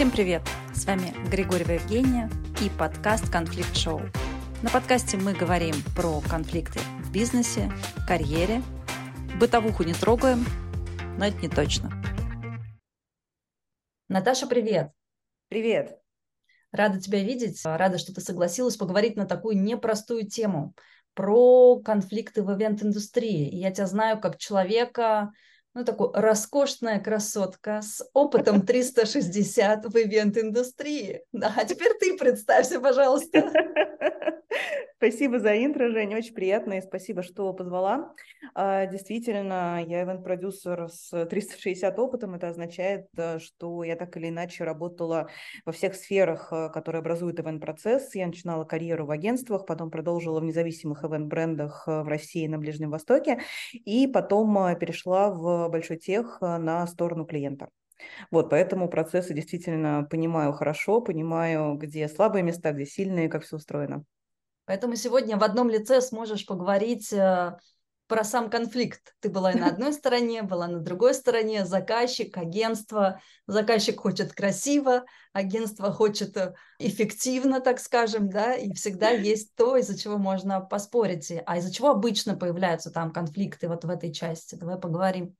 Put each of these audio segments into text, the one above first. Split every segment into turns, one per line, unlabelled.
Всем привет! С вами Григорьева Евгения и подкаст «Конфликт Шоу». На подкасте мы говорим про конфликты в бизнесе, карьере. Бытовуху не трогаем, но это не точно. Наташа, привет!
Привет!
Рада тебя видеть, рада, что ты согласилась поговорить на такую непростую тему про конфликты в ивент-индустрии. Я тебя знаю как человека, ну, такой роскошная красотка с опытом 360 в ивент-индустрии. Да, а теперь ты представься, пожалуйста.
Спасибо за интро, Женя, очень приятно, и спасибо, что позвала. А, действительно, я ивент-продюсер с 360 опытом, это означает, э, что я так или иначе работала во всех сферах, э, которые образуют ивент-процесс. Я начинала карьеру в агентствах, потом продолжила в независимых ивент-брендах э, в России и на Ближнем Востоке, и потом перешла в большой тех на сторону клиента. Вот, поэтому процессы действительно понимаю хорошо, понимаю, где слабые места, где сильные, как все устроено.
Поэтому сегодня в одном лице сможешь поговорить э, про сам конфликт. Ты была и на одной стороне, была на другой стороне, заказчик, агентство. Заказчик хочет красиво, агентство хочет э, эффективно, так скажем, да, и всегда есть то, из-за чего можно поспорить. А из-за чего обычно появляются там конфликты вот в этой части? Давай поговорим.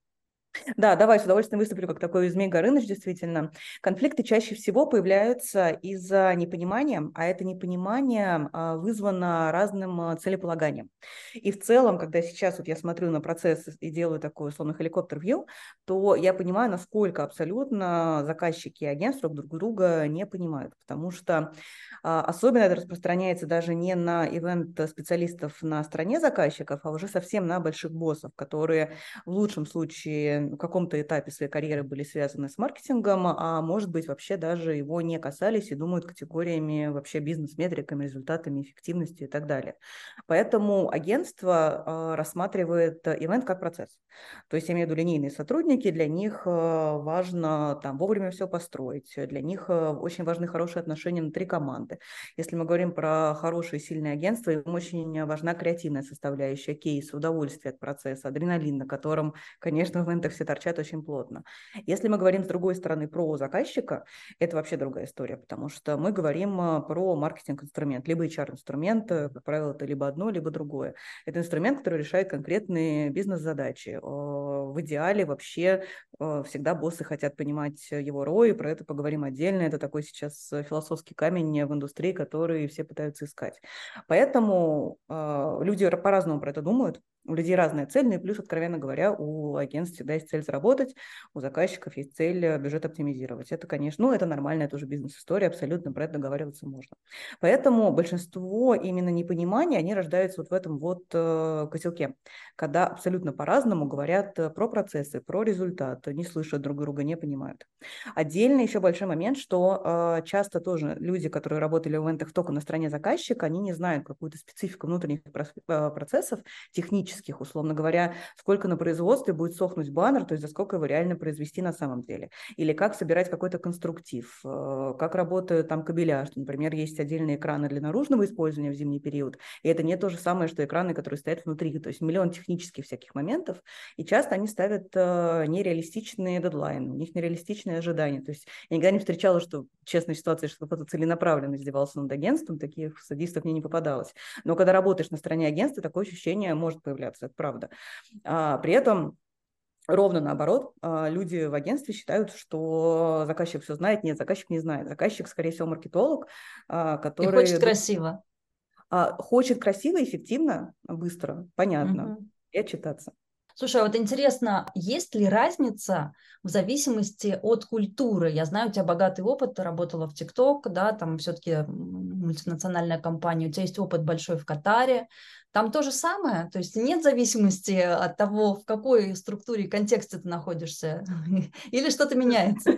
Да, давай, с удовольствием выступлю как такой Змей Горыныч, действительно. Конфликты чаще всего появляются из-за непонимания, а это непонимание а, вызвано разным а, целеполаганием. И в целом, когда сейчас вот я смотрю на процесс и делаю такой условно хеликоптер-вью, то я понимаю, насколько абсолютно заказчики и агентства друг друга не понимают, потому что а, особенно это распространяется даже не на ивент-специалистов на стороне заказчиков, а уже совсем на больших боссов, которые в лучшем случае в каком-то этапе своей карьеры были связаны с маркетингом, а может быть вообще даже его не касались и думают категориями вообще бизнес-метриками, результатами, эффективностью и так далее. Поэтому агентство а, рассматривает ивент как процесс. То есть я имею в виду линейные сотрудники, для них а, важно там вовремя все построить, для них а, очень важны хорошие отношения внутри команды. Если мы говорим про хорошие сильные агентства, им очень важна креативная составляющая, кейс, удовольствие от процесса, адреналин, на котором, конечно, в все торчат очень плотно. Если мы говорим с другой стороны про заказчика, это вообще другая история, потому что мы говорим э, про маркетинг-инструмент, либо HR-инструмент, э, как правило, это либо одно, либо другое. Это инструмент, который решает конкретные бизнес-задачи. В идеале вообще э, всегда боссы хотят понимать его роль, про это поговорим отдельно. Это такой сейчас философский камень в индустрии, который все пытаются искать. Поэтому люди по-разному про это думают. У людей разная цель, ну и плюс, откровенно говоря, у агентств всегда есть цель заработать, у заказчиков есть цель э, бюджет оптимизировать. Это, конечно, ну, это нормальная тоже бизнес-история, абсолютно про это договариваться можно. Поэтому большинство именно непонимания, они рождаются вот в этом вот э, котелке, когда абсолютно по-разному говорят э, про процессы, про результат, не слышат друг друга, не понимают. Отдельно еще большой момент, что э, часто тоже люди, которые работали в ивентах только на стороне заказчика, они не знают какую-то специфику внутренних э, процессов, технических, технических, условно говоря, сколько на производстве будет сохнуть баннер, то есть за сколько его реально произвести на самом деле, или как собирать какой-то конструктив, э, как работают там кабеля, что, например, есть отдельные экраны для наружного использования в зимний период, и это не то же самое, что экраны, которые стоят внутри, то есть миллион технических всяких моментов, и часто они ставят э, нереалистичные дедлайны, у них нереалистичные ожидания, то есть я никогда не встречала, что, честная ситуация, что кто-то целенаправленно издевался над агентством, таких садистов мне не попадалось, но когда работаешь на стороне агентства, такое ощущение может появляться появляться, это правда. А, при этом Ровно наоборот, а, люди в агентстве считают, что заказчик все знает. Нет, заказчик не знает. Заказчик, скорее всего, маркетолог,
а, который... И хочет красиво.
А, хочет красиво, эффективно, быстро, понятно, угу. и отчитаться.
Слушай, а вот интересно, есть ли разница в зависимости от культуры? Я знаю, у тебя богатый опыт, ты работала в ТикТок, да, там все-таки мультинациональная компания, у тебя есть опыт большой в Катаре, там то же самое, то есть нет зависимости от того, в какой структуре и контексте ты находишься, или что-то меняется.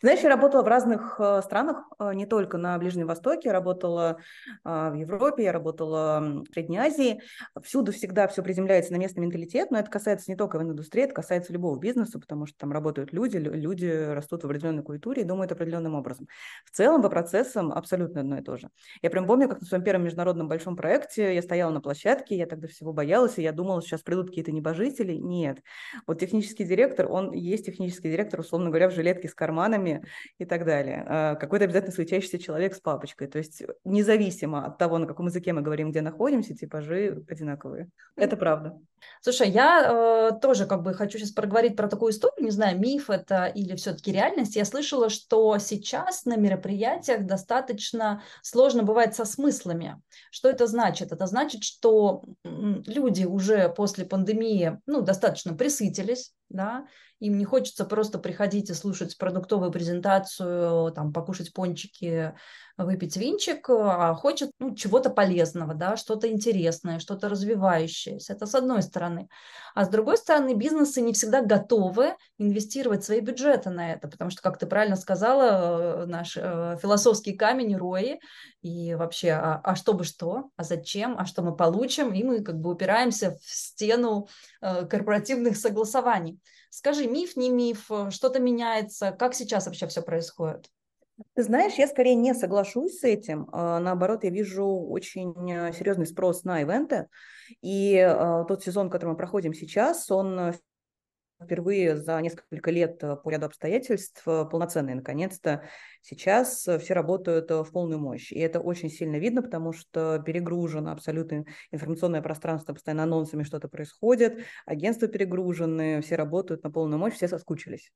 Знаешь, я работала в разных э, странах, э, не только на Ближнем Востоке, работала э, в Европе, я работала в Средней Азии. Всюду всегда все приземляется на местный менталитет, но это касается не только в индустрии, это касается любого бизнеса, потому что там работают люди, люди растут в определенной культуре и думают определенным образом. В целом по процессам абсолютно одно и то же. Я прям помню, как на своем первом международном большом проекте я стояла на площадке, я тогда всего боялась, и я думала, сейчас придут какие-то небожители. Нет. Вот технический директор, он есть технический директор, условно говоря, в жилетке с карманом, бананами и так далее. А, какой-то обязательно светящийся человек с папочкой. То есть независимо от того, на каком языке мы говорим, где находимся, типажи одинаковые. Это правда.
Слушай, я э, тоже как бы хочу сейчас проговорить про такую историю, не знаю, миф это или все-таки реальность. Я слышала, что сейчас на мероприятиях достаточно сложно бывает со смыслами. Что это значит? Это значит, что люди уже после пандемии ну, достаточно присытились, да, им не хочется просто приходить и слушать продуктовую презентацию, там, покушать пончики, выпить винчик, а хочет ну, чего-то полезного, да, что-то интересное, что-то развивающееся. Это с одной стороны. А с другой стороны, бизнесы не всегда готовы инвестировать свои бюджеты на это, потому что, как ты правильно сказала, э, наш э, философский камень рои, и вообще, а, а что бы что, а зачем, а что мы получим, и мы как бы упираемся в стену э, корпоративных согласований. Скажи, миф, не миф, что-то меняется, как сейчас вообще все происходит?
Ты знаешь, я скорее не соглашусь с этим. А, наоборот, я вижу очень э, серьезный спрос на ивенты. И э, тот сезон, который мы проходим сейчас, он впервые за несколько лет э, по ряду обстоятельств полноценный. Наконец-то Сейчас э, все работают э, в полную мощь, и это очень сильно видно, потому что перегружено абсолютно информационное пространство, постоянно анонсами что-то происходит, агентства перегружены, все работают на полную мощь, все соскучились.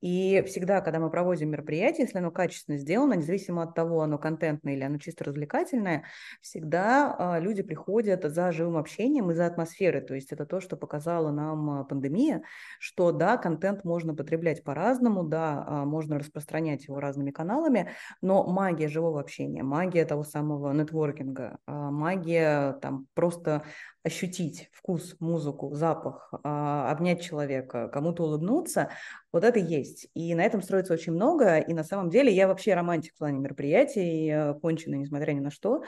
И всегда, когда мы проводим мероприятие, если оно качественно сделано, независимо от того, оно контентное или оно чисто развлекательное, всегда а, люди приходят за живым общением и за атмосферой. То есть это то, что показала нам пандемия, что да, контент можно потреблять по-разному, да, а, можно распространять его разными каналами, но магия живого общения, магия того самого нетворкинга, а, магия там просто ощутить вкус, музыку, запах, а, обнять человека, кому-то улыбнуться, вот это есть. И на этом строится очень много, и на самом деле я вообще романтик в плане мероприятий, конченый, несмотря ни на что,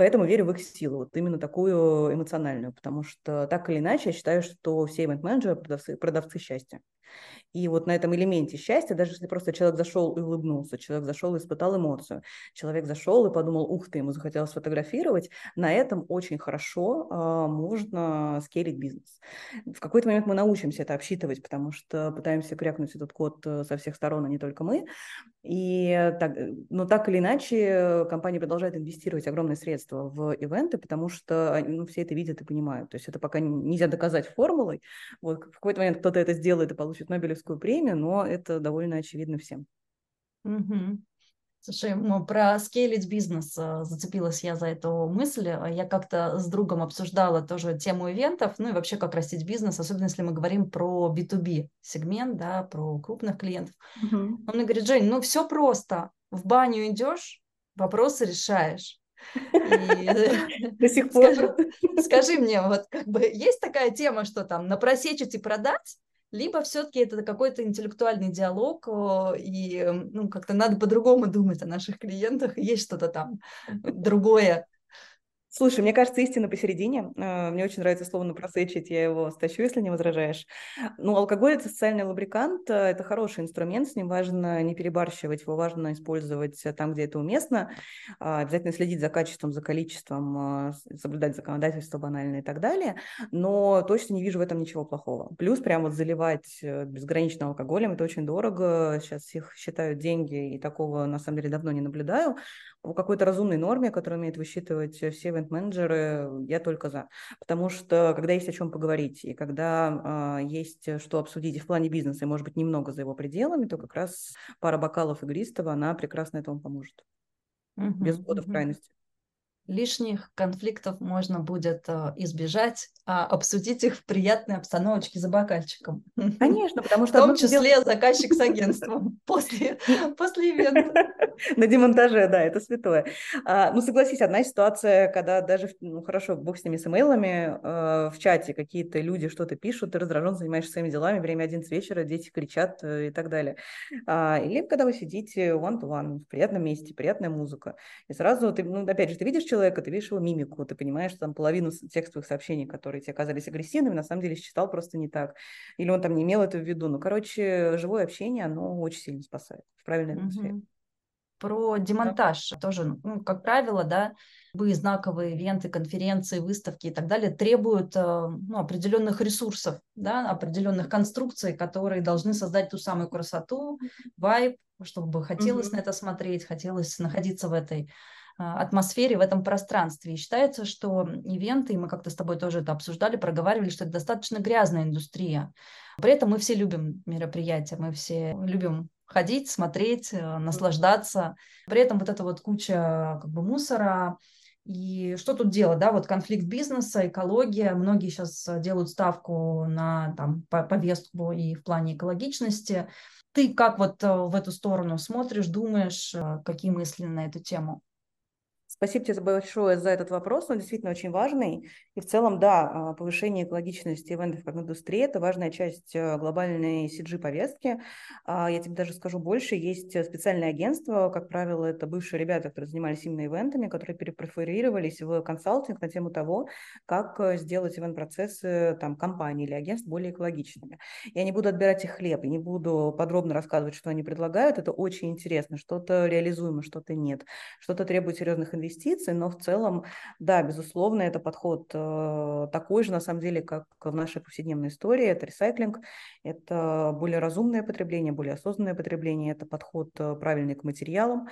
Поэтому верю в их силу, вот именно такую эмоциональную, потому что так или иначе я считаю, что все ивент-менеджеры продавцы, продавцы счастья. И вот на этом элементе счастья, даже если просто человек зашел и улыбнулся, человек зашел и испытал эмоцию, человек зашел и подумал, ух ты, ему захотелось сфотографировать, на этом очень хорошо э, можно скелить бизнес. В какой-то момент мы научимся это обсчитывать, потому что пытаемся крякнуть этот код э, со всех сторон, а не только мы. И так, э, но так или иначе компания продолжает инвестировать огромные средства в ивенты, потому что ну, все это видят и понимают. То есть это пока нельзя доказать формулой. Вот в какой-то момент кто-то это сделает и получит Нобелевскую премию, но это довольно очевидно всем.
Угу. Слушай, про скейлить бизнес э, зацепилась я за эту мысль. Я как-то с другом обсуждала тоже тему ивентов, ну и вообще как растить бизнес, особенно если мы говорим про B2B сегмент, да, про крупных клиентов. Угу. Он мне говорит, Жень, ну все просто. В баню идешь, вопросы решаешь.
До сих пор.
Скажи мне, вот как бы есть такая тема, что там напросечить и продать, либо все-таки это какой-то интеллектуальный диалог, и ну, как-то надо по-другому думать о наших клиентах, и есть что-то там другое,
Слушай, мне кажется, истина посередине. Э, мне очень нравится слово «напросечить», я его стащу, если не возражаешь. Ну, алкоголь – это социальный лубрикант, э, это хороший инструмент, с ним важно не перебарщивать, его важно использовать там, где это уместно, а, обязательно следить за качеством, за количеством, э, соблюдать законодательство банально и так далее, но точно не вижу в этом ничего плохого. Плюс прям вот заливать безгранично алкоголем – это очень дорого, сейчас их считают деньги, и такого на самом деле давно не наблюдаю. По какой-то разумной норме, которую умеют высчитывать все ивент-менеджеры, я только за. Потому что когда есть о чем поговорить, и когда э, есть что обсудить и в плане бизнеса, и, может быть, немного за его пределами, то как раз пара бокалов игристого, она прекрасно этому поможет. Угу, Без угу. в крайности
лишних конфликтов можно будет э, избежать, а обсудить их в приятной обстановочке за бокальчиком.
Конечно, потому что...
В том числе дел... заказчик с агентством после, после ивента.
На демонтаже, да, это святое. А, ну, согласись, одна ситуация, когда даже, ну, хорошо, бог с ними, с имейлами, э, в чате какие-то люди что-то пишут, ты раздражен, занимаешься своими делами, время 11 вечера, дети кричат э, и так далее. А, или когда вы сидите one-to-one в приятном месте, приятная музыка, и сразу ты, ну, опять же, ты видишь человека, человека, ты видишь его мимику, ты понимаешь, что там половину текстовых сообщений, которые тебе казались агрессивными, на самом деле считал просто не так. Или он там не имел это в виду. Ну, короче, живое общение, оно очень сильно спасает в правильной атмосфере.
про демонтаж. Да. Тоже, ну, как правило, да, любые знаковые ивенты, конференции, выставки и так далее требуют э, ну, определенных ресурсов, да, определенных конструкций, которые должны создать ту самую красоту, вайб, чтобы хотелось mm-hmm. на это смотреть, хотелось находиться в этой атмосфере, в этом пространстве. И считается, что ивенты, и мы как-то с тобой тоже это обсуждали, проговаривали, что это достаточно грязная индустрия. При этом мы все любим мероприятия, мы все любим ходить, смотреть, э, наслаждаться. При этом вот эта вот куча как бы мусора, и что тут делать, да, вот конфликт бизнеса, экология, многие сейчас делают ставку на там, повестку и в плане экологичности. Ты как вот э, в эту сторону смотришь, думаешь, э, какие мысли на эту тему?
Спасибо тебе большое за этот вопрос, он действительно очень важный. И в целом, да, а, повышение экологичности ивентов как индустрии – это важная часть э, глобальной CG-повестки. А, я тебе даже скажу больше, есть специальные агентства, как правило, это бывшие ребята, которые занимались именно ивентами, которые перепрофилировались в консалтинг на тему того, как э, сделать ивент-процессы там, компании или агентств более экологичными. Я не буду отбирать их хлеб, и не буду подробно рассказывать, что они предлагают, это очень интересно, что-то реализуемо, что-то нет, что-то требует серьезных инвестиций, инвестиций, но в целом, да, безусловно, это подход э, такой же, на самом деле, как в нашей повседневной истории. Это ресайклинг, это более разумное потребление, более осознанное потребление, это подход э, правильный к материалам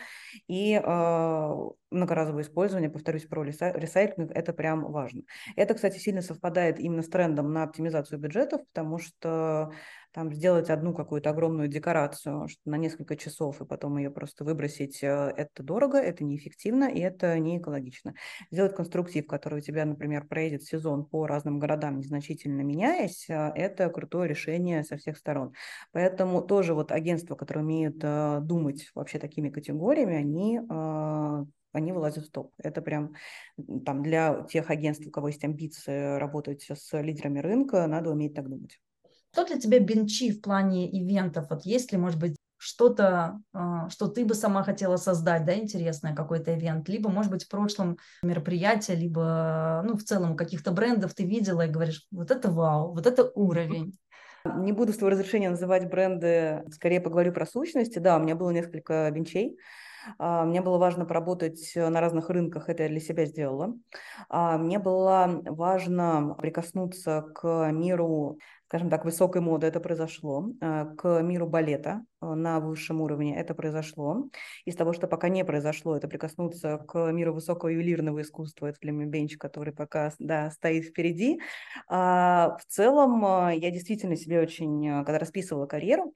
и э, многоразовое использование, повторюсь, про ресайклинг, это прям важно. Это, кстати, сильно совпадает именно с трендом на оптимизацию бюджетов, потому что там сделать одну какую-то огромную декорацию на несколько часов и потом ее просто выбросить, э, это дорого, это неэффективно и это не экологично. Сделать конструктив, который у тебя, например, проедет сезон по разным городам, незначительно меняясь, э, это крутое решение со всех сторон. Поэтому тоже вот агентства, которые умеют э, думать вообще такими категориями, они они вылазят в топ. Это прям там для тех агентств, у кого есть амбиции работать с лидерами рынка, надо уметь так думать.
Что для тебя бенчи в плане ивентов? Вот есть ли, может быть, что-то, а, что ты бы сама хотела создать, да, интересное, какой-то ивент, либо, может быть, в прошлом мероприятие, либо, ну, в целом, каких-то брендов ты видела и говоришь, вот это вау, вот это уровень.
Не буду с твоего разрешения называть бренды, скорее поговорю про сущности. Да, у меня было несколько бенчей. А, мне было важно поработать на разных рынках, это я для себя сделала. А, мне было важно прикоснуться к миру скажем так, высокой моды это произошло, э, к миру балета э, на высшем уровне это произошло. Из того, что пока не произошло, это прикоснуться к миру высокого ювелирного искусства, это Флемми Бенч, который пока да, стоит впереди. А в целом э, я действительно себе очень, когда расписывала карьеру,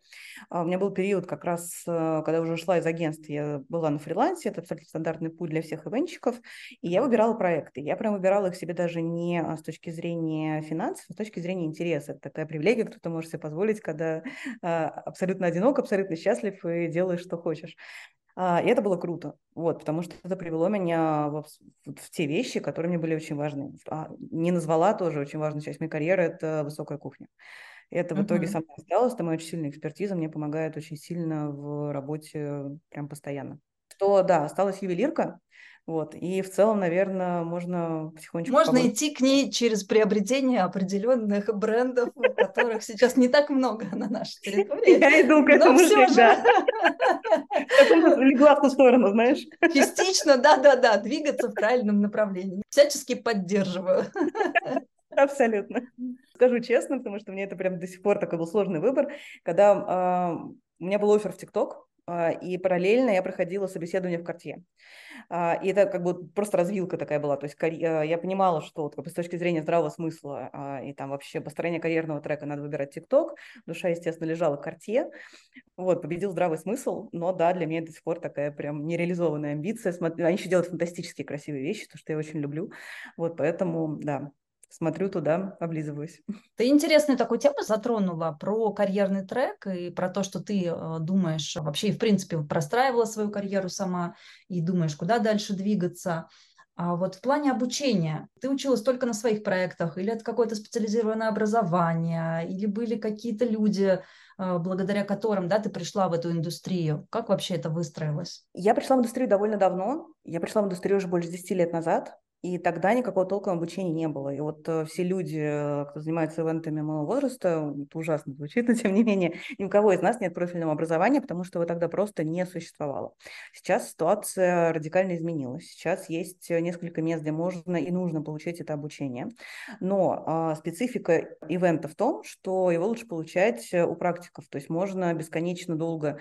у меня был период как раз, когда уже ушла из агентства, я была на фрилансе, это абсолютно стандартный путь для всех ивенщиков, и я выбирала проекты. Я прям выбирала их себе даже не с точки зрения финансов, а с точки зрения интереса. Это такая привилегия, кто-то может себе позволить, когда а, абсолютно одинок, абсолютно счастлив и делаешь, что хочешь. А, и это было круто, вот, потому что это привело меня в, в те вещи, которые мне были очень важны. А, не назвала тоже очень важную часть моей карьеры – это высокая кухня. Это в uh-huh. итоге со мной осталось, это моя очень сильная экспертиза, мне помогает очень сильно в работе прям постоянно. Что, да, осталась ювелирка, вот. И в целом, наверное, можно потихонечку...
Можно побольше... идти к ней через приобретение определенных брендов, которых сейчас не так много на нашей территории.
Я иду к этому же, да. Легла в ту сторону, знаешь.
Частично, да-да-да, двигаться в правильном направлении. Всячески поддерживаю.
Абсолютно. Скажу честно, потому что мне это прям до сих пор такой был сложный выбор, когда у меня был офер в ТикТок, и параллельно я проходила собеседование в Картье. А, и это как бы просто развилка такая была. То есть э, я понимала, что вот, с точки зрения здравого смысла а, и там вообще построения карьерного трека надо выбирать ТикТок. Душа, естественно, лежала к карте. Вот, победил здравый смысл, но да, для меня до сих пор такая прям нереализованная амбиция. Они еще делают фантастические красивые вещи, то, что я очень люблю. Вот, поэтому, да, смотрю туда, облизываюсь.
Ты интересную такую тему затронула про карьерный трек и про то, что ты э, думаешь, вообще и в принципе простраивала свою карьеру сама и думаешь, куда дальше двигаться. А вот в плане обучения, ты училась только на своих проектах, или это какое-то специализированное образование, или были какие-то люди, э, благодаря которым да, ты пришла в эту индустрию? Как вообще это выстроилось?
Я пришла в индустрию довольно давно. Я пришла в индустрию уже больше 10 лет назад. И тогда никакого толком обучения не было. И вот э, все люди, э, кто занимается ивентами моего возраста, это ужасно звучит, но тем не менее, ни у кого из нас нет профильного образования, потому что его тогда просто не существовало. Сейчас ситуация радикально изменилась. Сейчас есть несколько мест, где можно и нужно получить это обучение. Но а, специфика ивента в том, что его лучше получать у практиков. То есть можно бесконечно долго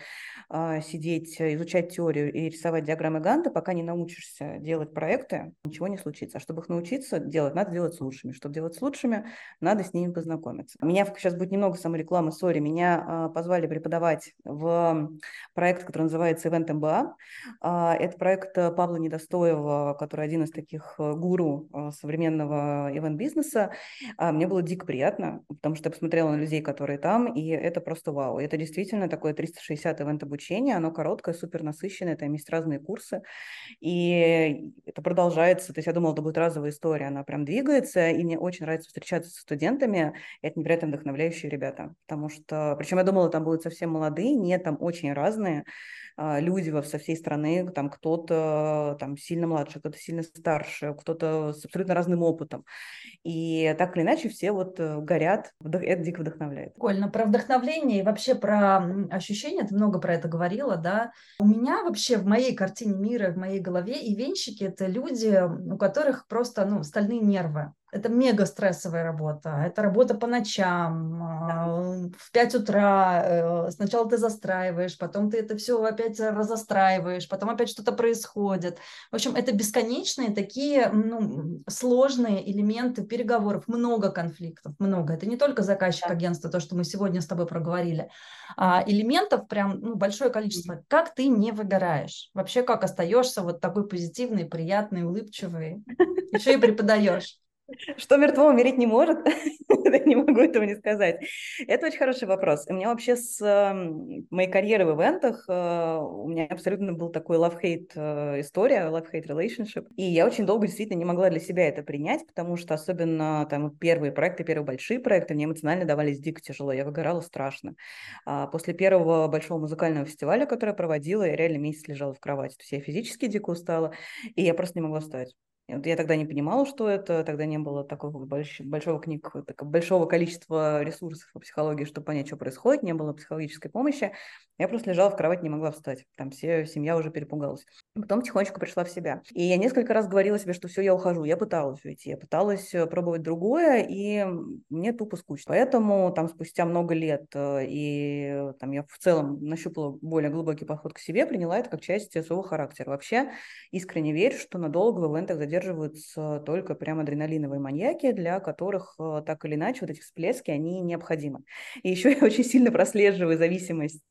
сидеть, изучать теорию и рисовать диаграммы Ганта, пока не научишься делать проекты, ничего не случится случиться. А чтобы их научиться делать, надо делать с лучшими. Чтобы делать с лучшими, надо с ними познакомиться. Меня сейчас будет немного саморекламы, сори. Меня а, позвали преподавать в проект, который называется Event MBA. А, это проект Павла Недостоева, который один из таких э, гуру а, современного ивент-бизнеса. А, мне было дико приятно, потому что я посмотрела на людей, которые там, и это просто вау. Это действительно такое 360 ивент-обучение, оно короткое, супер насыщенное, там есть разные курсы, и это продолжается. То есть я думала, это будет разовая история, она прям двигается, и мне очень нравится встречаться со студентами, это невероятно вдохновляющие ребята, потому что, причем я думала, там будут совсем молодые, нет, там очень разные люди со всей страны, там кто-то там сильно младше, кто-то сильно старше, кто-то с абсолютно разным опытом, и так или иначе все вот э, горят, это дико вдохновляет.
Прикольно, про вдохновление и вообще про ощущения, ты много про это говорила, да, у меня вообще в моей картине мира, в моей голове и венщики это люди, у которых просто ну, стальные нервы. Это мега стрессовая работа. Это работа по ночам, да. в 5 утра. Э, сначала ты застраиваешь, потом ты это все опять разостраиваешь, потом опять что-то происходит. В общем, это бесконечные такие ну, сложные элементы переговоров. Много конфликтов, много. Это не только заказчик да. агентства, то, что мы сегодня с тобой проговорили. А элементов прям ну, большое количество. Как ты не выгораешь? Вообще, как остаешься вот такой позитивный, приятный, улыбчивый? Еще и преподаешь.
Что мертво умереть не может? не могу этого не сказать. Это очень хороший вопрос. У меня вообще с моей карьеры в ивентах э, у меня абсолютно был такой love-hate э, история, love-hate relationship. И я очень долго действительно не могла для себя это принять, потому что особенно там первые проекты, первые большие проекты мне эмоционально давались дико тяжело. Я выгорала страшно. А после первого большого музыкального фестиваля, который я проводила, я реально месяц лежала в кровати. То есть я физически дико устала, и я просто не могла встать. Я тогда не понимала, что это, тогда не было такого больш... большого книг, большого количества ресурсов по психологии, чтобы понять, что происходит, не было психологической помощи. Я просто лежала в кровати, не могла встать. Там все, семья уже перепугалась. Потом тихонечко пришла в себя. И я несколько раз говорила себе, что все, я ухожу. Я пыталась уйти, я пыталась э, пробовать другое, и мне тупо скучно. Поэтому там спустя много лет, э, и там я в целом нащупала более глубокий подход к себе, приняла это как часть своего характера. Вообще искренне верю, что надолго в ивентах поддерживаются только прям адреналиновые маньяки, для которых э, так или иначе вот эти всплески, они необходимы. И еще я очень сильно прослеживаю зависимость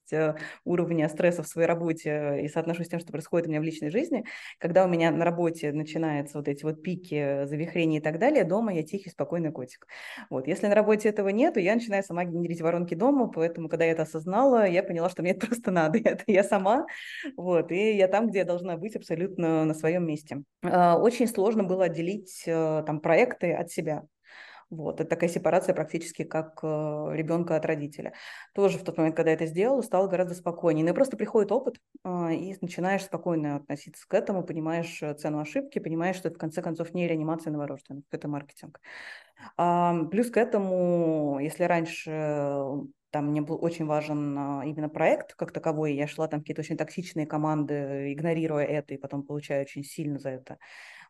уровня стресса в своей работе и соотношу с тем, что происходит у меня в личной жизни. Когда у меня на работе начинаются вот эти вот пики, завихрения и так далее, дома я тихий, спокойный котик. Вот. Если на работе этого нет, то я начинаю сама генерить воронки дома, поэтому, когда я это осознала, я поняла, что мне это просто надо. Это я сама, вот, и я там, где я должна быть абсолютно на своем месте. А, очень сложно было отделить э, там проекты от себя. Вот, это такая сепарация практически как э, ребенка от родителя. Тоже в тот момент, когда я это сделала, стало гораздо спокойнее. Ну и просто приходит опыт, э, и начинаешь спокойно относиться к этому, понимаешь э, цену ошибки, понимаешь, что это в конце концов не реанимация новорожденных, это маркетинг. А, плюс к этому, если раньше там мне был очень важен а, именно проект как таковой. Я шла там какие-то очень токсичные команды, игнорируя это, и потом получаю очень сильно за это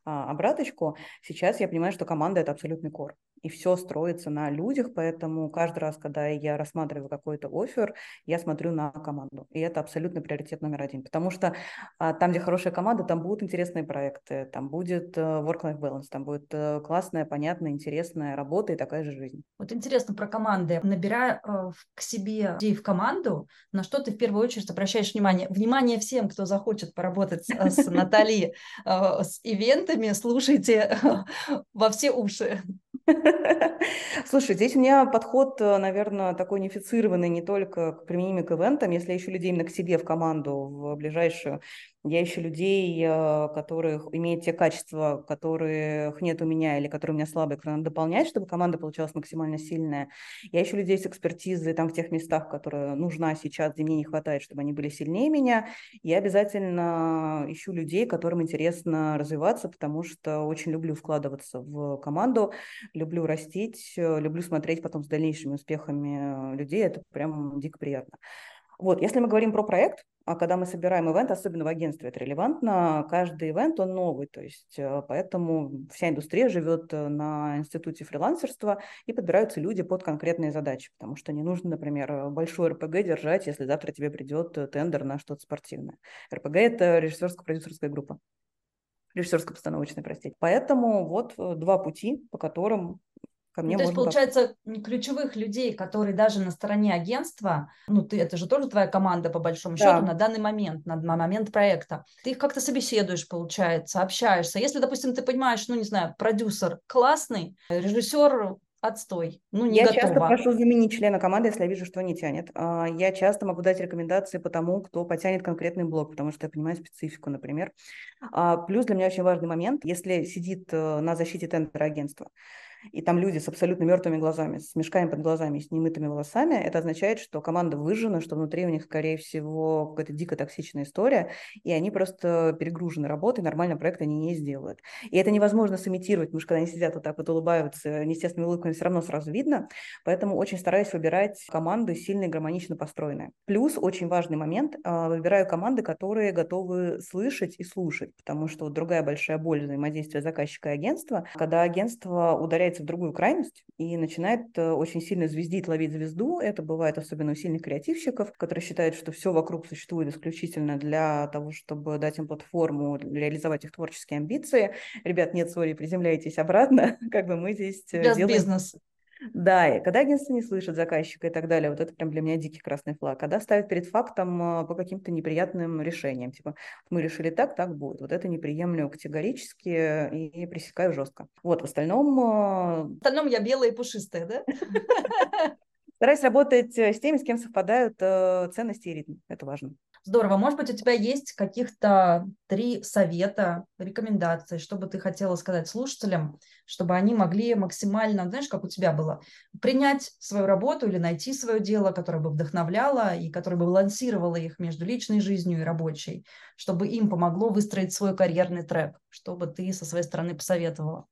а, обраточку. Сейчас я понимаю, что команда – это абсолютный кор и все строится на людях, поэтому каждый раз, когда я рассматриваю какой-то офер, я смотрю на команду, и это абсолютно приоритет номер один, потому что а, там, где хорошая команда, там будут интересные проекты, там будет э, work-life balance, там будет э, классная, понятная, интересная работа и такая же жизнь.
Вот интересно про команды. Набирая э, к себе людей в команду, на что ты в первую очередь обращаешь внимание? Внимание всем, кто захочет поработать с Натальей с ивентами, слушайте во все уши.
Слушай, здесь у меня подход, э, наверное, такой унифицированный не только применимый к ивентам. Если я ищу людей именно к себе в команду, в ближайшую, я ищу людей, э, которых имеют те качества, которых нет у меня или которые у меня слабые, которые надо дополнять, чтобы команда получалась максимально сильная. Я ищу людей с экспертизой там в тех местах, которые нужна сейчас, где мне не хватает, чтобы они были сильнее меня. Я обязательно ищу людей, которым интересно развиваться, потому что очень люблю вкладываться в команду, люблю растить, э, люблю смотреть потом с дальнейшими успехами людей. Это прям дико приятно. Вот, если мы говорим про проект, а когда мы собираем ивент, особенно в агентстве это релевантно, каждый ивент, он новый, то есть э, поэтому вся индустрия живет э, на институте фрилансерства и подбираются люди под конкретные задачи, потому что не нужно, например, большой РПГ держать, если завтра тебе придет тендер на что-то спортивное. РПГ – это режиссерско-продюсерская группа режиссерско-постановочная, простите. Поэтому вот э, два пути, по которым ко мне
ну, то есть, получается, ключевых людей, которые даже на стороне агентства, ну, ты, это же тоже твоя команда, по большому да. счету, на данный момент, на, на момент проекта, ты их как-то собеседуешь, получается, общаешься. Если, допустим, ты понимаешь, ну, не знаю, продюсер классный, режиссер отстой, ну, не
Я
готова.
часто прошу заменить члена команды, если я вижу, что не тянет. А, я часто могу дать рекомендации по тому, кто потянет конкретный блок, потому что я понимаю специфику, например. А, плюс для меня очень важный момент, если сидит э, на защите тендера агентства, и там люди с абсолютно мертвыми глазами, с мешками под глазами с немытыми волосами, это означает, что команда выжжена, что внутри у них, скорее всего, какая-то дико токсичная история, и они просто перегружены работой, нормально проект они не сделают. И это невозможно сымитировать, потому что когда они сидят вот так вот улыбаются, неестественными улыбками все равно сразу видно, поэтому очень стараюсь выбирать команды сильно и гармонично построенные. Плюс очень важный момент, а, выбираю команды, которые готовы слышать и слушать, потому что вот другая большая боль взаимодействия заказчика и агентства, когда агентство ударяет ударяется в другую крайность и начинает э, очень сильно звездить, ловить звезду. Это бывает особенно у сильных креативщиков, которые считают, что все вокруг существует исключительно для того, чтобы дать им платформу, реализовать их творческие амбиции. Ребят, нет, сори, приземляйтесь обратно, как бы мы здесь
э, Just делаем... бизнес.
Да, и когда агентство не слышит заказчика и так далее, вот это прям для меня дикий красный флаг. Когда ставят перед фактом а, по каким-то неприятным решениям, типа мы решили так, так будет. Вот это не приемлю категорически и пресекаю жестко. Вот, в остальном... А,
в остальном я белая и пушистая, да?
Стараюсь работать э, с теми, с кем совпадают э, ценности и ритм. Это важно.
Здорово. Может быть, у тебя есть каких-то три совета, рекомендации, что бы ты хотела сказать слушателям, чтобы они могли максимально, знаешь, как у тебя было, принять свою работу или найти свое дело, которое бы вдохновляло и которое бы балансировало их между личной жизнью и рабочей, чтобы им помогло выстроить свой карьерный трек, что бы ты со своей стороны посоветовала?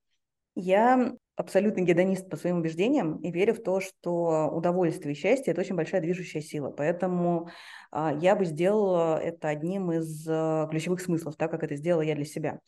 Я абсолютный гедонист по своим убеждениям и верю в то, что удовольствие и счастье – это очень большая движущая сила. Поэтому а, я бы сделала это одним из а, ключевых смыслов, так как это сделала я для себя.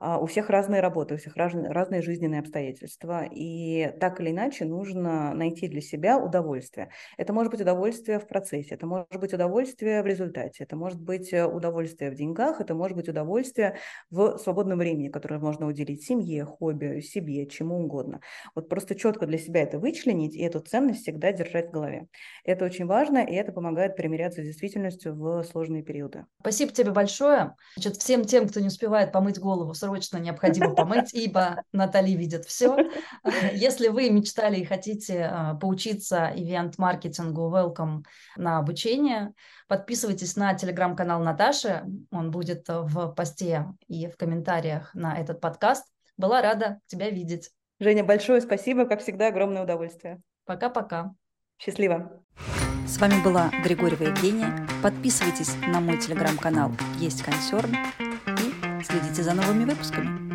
А, у всех разные работы, у всех разные жизненные обстоятельства, и так или иначе нужно найти для себя удовольствие. Это может быть удовольствие в процессе, это может быть удовольствие в результате, это может быть э, удовольствие в деньгах, это может быть удовольствие в свободном времени, которое можно уделить семье, хобби, себе, чему угодно. Вот просто четко для себя это вычленить и эту ценность всегда держать в голове. Это очень важно, и это помогает примиряться с действительностью в сложные периоды.
Спасибо тебе большое. Значит, всем тем, кто не успевает помыть голову, срочно необходимо помыть, ибо Натали видит все. Если вы мечтали и хотите а, поучиться ивент-маркетингу, welcome на обучение, подписывайтесь на телеграм-канал Наташи, он будет в посте и в комментариях на этот подкаст. Была рада тебя видеть.
Женя, большое спасибо, как всегда, огромное удовольствие.
Пока-пока.
Счастливо.
С вами была Григорьева Евгения. Подписывайтесь на мой телеграм-канал «Есть консерн» и следите за новыми выпусками.